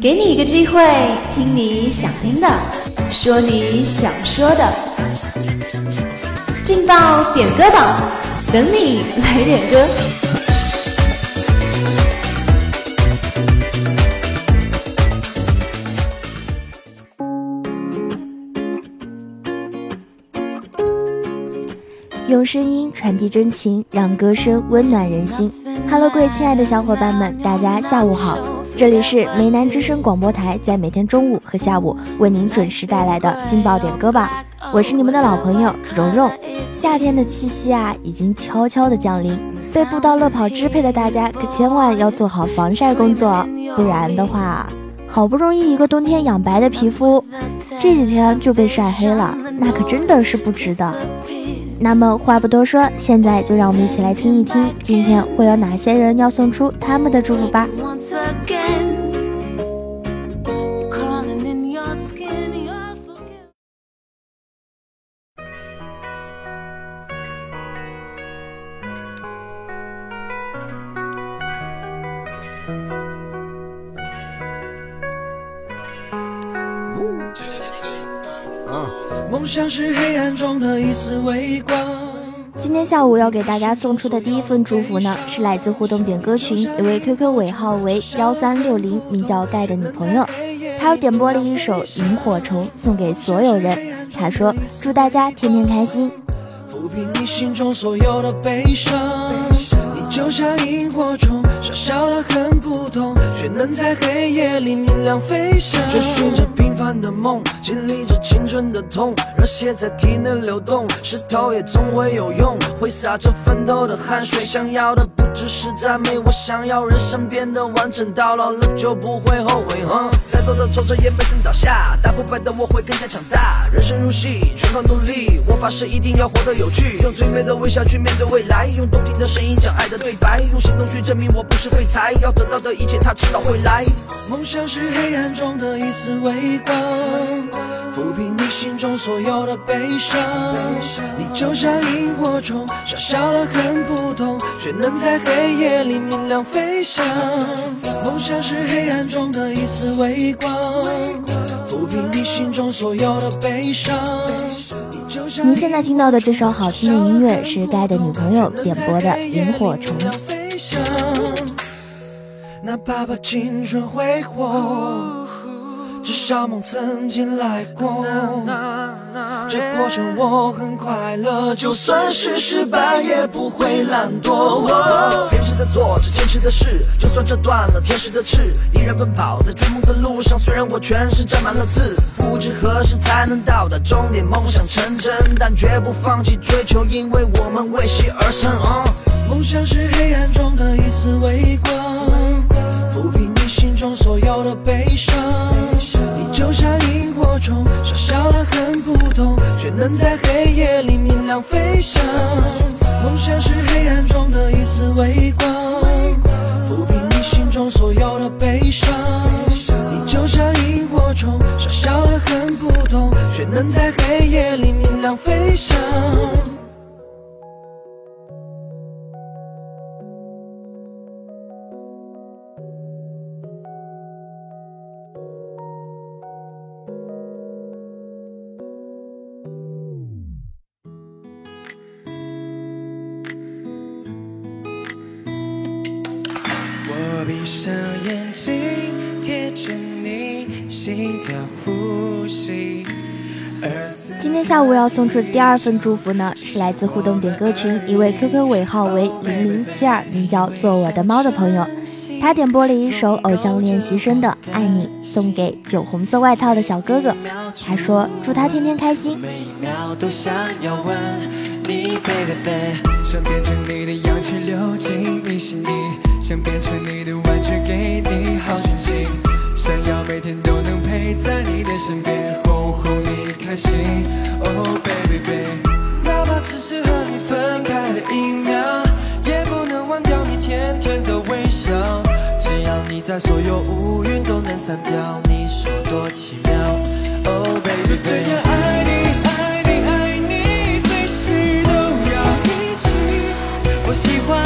给你一个机会，听你想听的，说你想说的，劲爆点歌榜，等你来点歌。用声音传递真情，让歌声温暖人心。Hello，各位亲爱的小伙伴们，大家下午好，这里是梅南之声广播台，在每天中午和下午为您准时带来的劲爆点歌吧。我是你们的老朋友蓉蓉。夏天的气息啊，已经悄悄的降临，被步道乐跑支配的大家可千万要做好防晒工作，不然的话，好不容易一个冬天养白的皮肤，这几天就被晒黑了，那可真的是不值得。那么话不多说，现在就让我们一起来听一听，今天会有哪些人要送出他们的祝福吧。梦想是黑暗中的一丝微光。今天下午要给大家送出的第一份祝福呢，是来自互动点歌群一位 QQ 尾号为幺三六零，名叫盖的女朋友，她点播了一首《萤火虫》送给所有人。她说：“祝大家天天开心。”抚平你心中所有的悲伤，你就像萤火虫，小小的很普通，却能在黑夜里明亮飞翔，追寻着平凡的梦，经历着。青春的痛，热血在体内流动，石头也总会有用，挥洒着奋斗的汗水。想要的不只是赞美，我想要人生变得完整，到老了就不会后悔。哼再多的挫折也没曾倒下，打不败的我会更加强大。人生如戏，全靠努力，我发誓一定要活得有趣，用最美的微笑去面对未来，用动听的声音讲爱的对白，用行动去证明我不是废材。要得到的一切，他迟早会来。梦想是黑暗中的一丝微光，抚平你心中所有的悲伤。你就像萤火虫，小小的很普通，却能在黑夜里明亮飞翔。梦想是黑暗中的一丝微光，抚平你心中所有的悲伤。您现在听到的这首好听的音乐是该的女朋友点播的《萤火虫》。哪怕把青春挥霍，至少梦曾经来过。这过程我很快乐，就算是失败也不会懒惰。坚持的做着坚持的事，就算折断了天使的翅，依然奔跑在追梦的路上。虽然我全身沾满了刺，不知何时才能到达终点，梦想成真，但绝不放弃追求，因为我们为戏而生。梦想是黑暗中的一丝微光。所有的悲伤，你就像萤火虫，小小的很普通，却能在黑夜里明亮飞翔。梦想是黑暗中的一丝微光，抚平你心中所有的悲伤。你就像萤火虫，小小的很普通，却能在黑夜里明亮飞翔。今天下午要送出的第二份祝福呢，是来自互动点歌群一位 QQ 尾号为零零七二，名叫做我的猫的朋友，他点播了一首偶像练习生的《爱你》，送给酒红色外套的小哥哥。他说祝他天天开心。想要想变成你的玩具，给你好心情。想要每天都能陪在你的身边，哄哄你开心。Oh baby baby，哪怕只是和你分开了一秒，也不能忘掉你甜甜的微笑。只要你在，所有乌云都能散掉。你说多奇妙。Oh baby baby，这样爱你爱你爱你，随时都要一起。我喜欢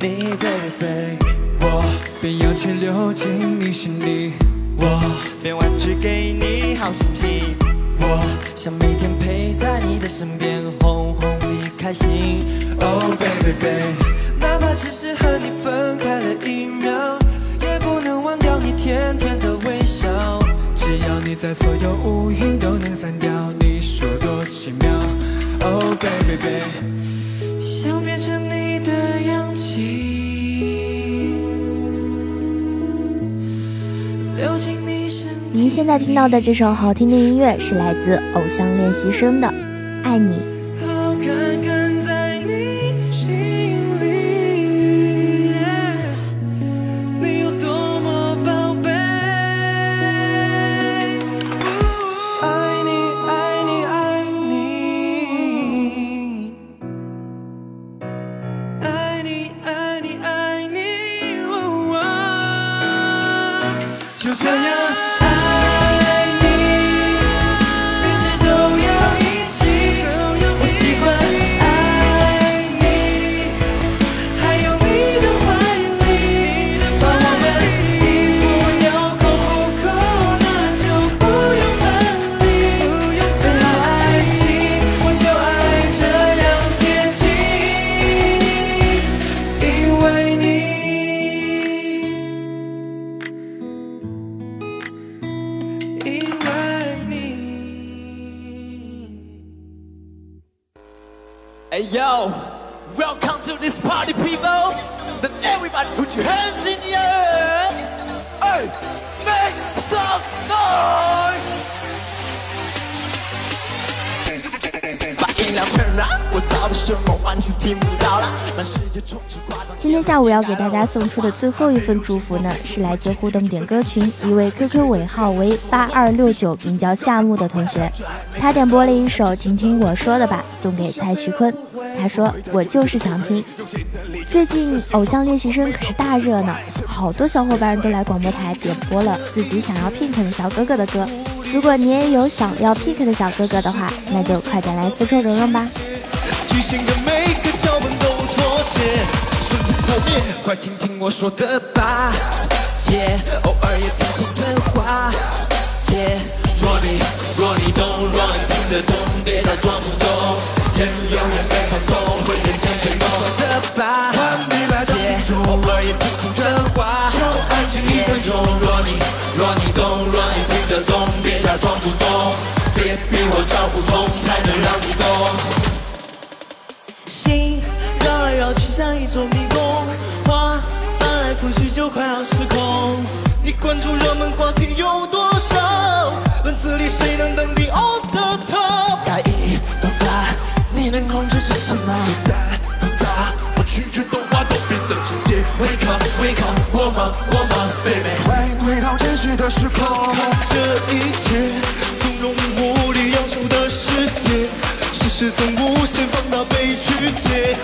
你，baby。我便要全流进你心里，我便玩具给你好心情。我想每天陪在你的身边，哄哄你开心。Oh baby baby，哪怕只是和你分开了一秒，也不能忘掉你甜甜的微笑。只要你在，所有乌云都能散掉。你说多奇妙，Oh baby baby，想变成你的氧气，流进你身体。您现在听到的这首好听的音乐是来自偶像练习生的《爱你》。就这样。Hey yo, welcome to this party, people. Then everybody put your hands in the air. Hey, make some noise. 把音量 turn up，我早就什么玩具听不到了，满世界充。今天下午要给大家送出的最后一份祝福呢，是来自互动点歌群一位 QQ 尾号为八二六九，名叫夏木的同学，他点播了一首《听听我说的吧》，送给蔡徐坤。他说：“我就是想听。”最近偶像练习生可是大热呢，好多小伙伴都来广播台点播了自己想要 pink 的小哥哥的歌。如果你也有想要 pink 的小哥哥的话，那就快点来私戳蓉蓉吧。巨星的每个脚本都脱节，瞬间破灭，快听听我说的吧，耶，偶尔也听听真话，耶，若你若你懂，若你听得懂，别再装不懂，人永远被放松，会认真听我说的吧，耶，偶尔也听听真话，就安静一分钟，若你若你懂，若你听得懂，别假装不懂，别逼我找不通，才能让你懂。心绕来绕去像一座迷宫，话翻来覆去就快要失控。你关注热门话题有多少？文字里谁能登顶 all the top？大意都大，你能控制着什么？简单复杂，我拒绝动画都变得直接。Wake up wake up，我忙我忙，baby。欢迎回到真实的时空，这一切从容无力要求的世界。事实总无限放大被曲解，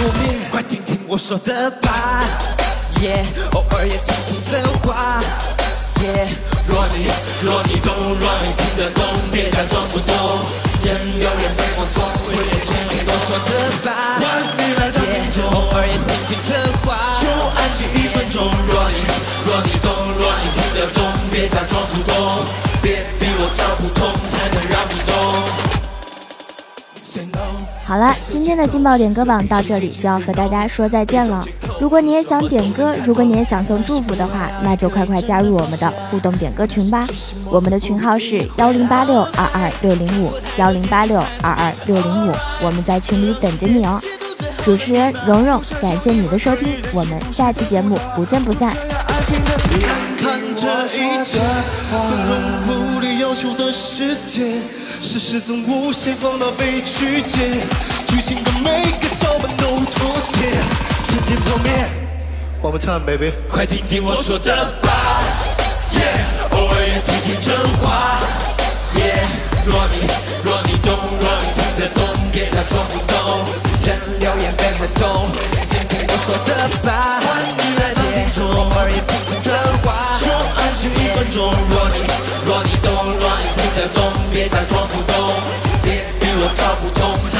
瞬间破灭。快听听我说的吧，耶，偶尔也听听真话，耶。若你若你懂，若你听得懂，别假装不懂。人有人好了，今天的劲爆点歌榜到这里就要和大家说再见了。如果你也想点歌，如果你也想送祝福的话，那就快快加入我们的互动点歌群吧。我们的群号是幺零八六二二六零五幺零八六二二六零五，我们在群里等着你哦。主持人蓉蓉，感谢你的收听，我们下期节目不见不散。看这一切，纵容无力要求的世界，事实总无限放大被曲解，剧情的每个脚本都脱节，瞬间破灭。One more time, baby，快听听我说的吧，Yeah，偶尔也听听真话，Yeah，若你若你懂，若你听得懂，别假装不懂，人流言被害懂，听听我说的吧，欢迎来到听众，偶尔也听听真话。一分钟，若你若你懂，若的功，别假装不懂，别逼我找不通。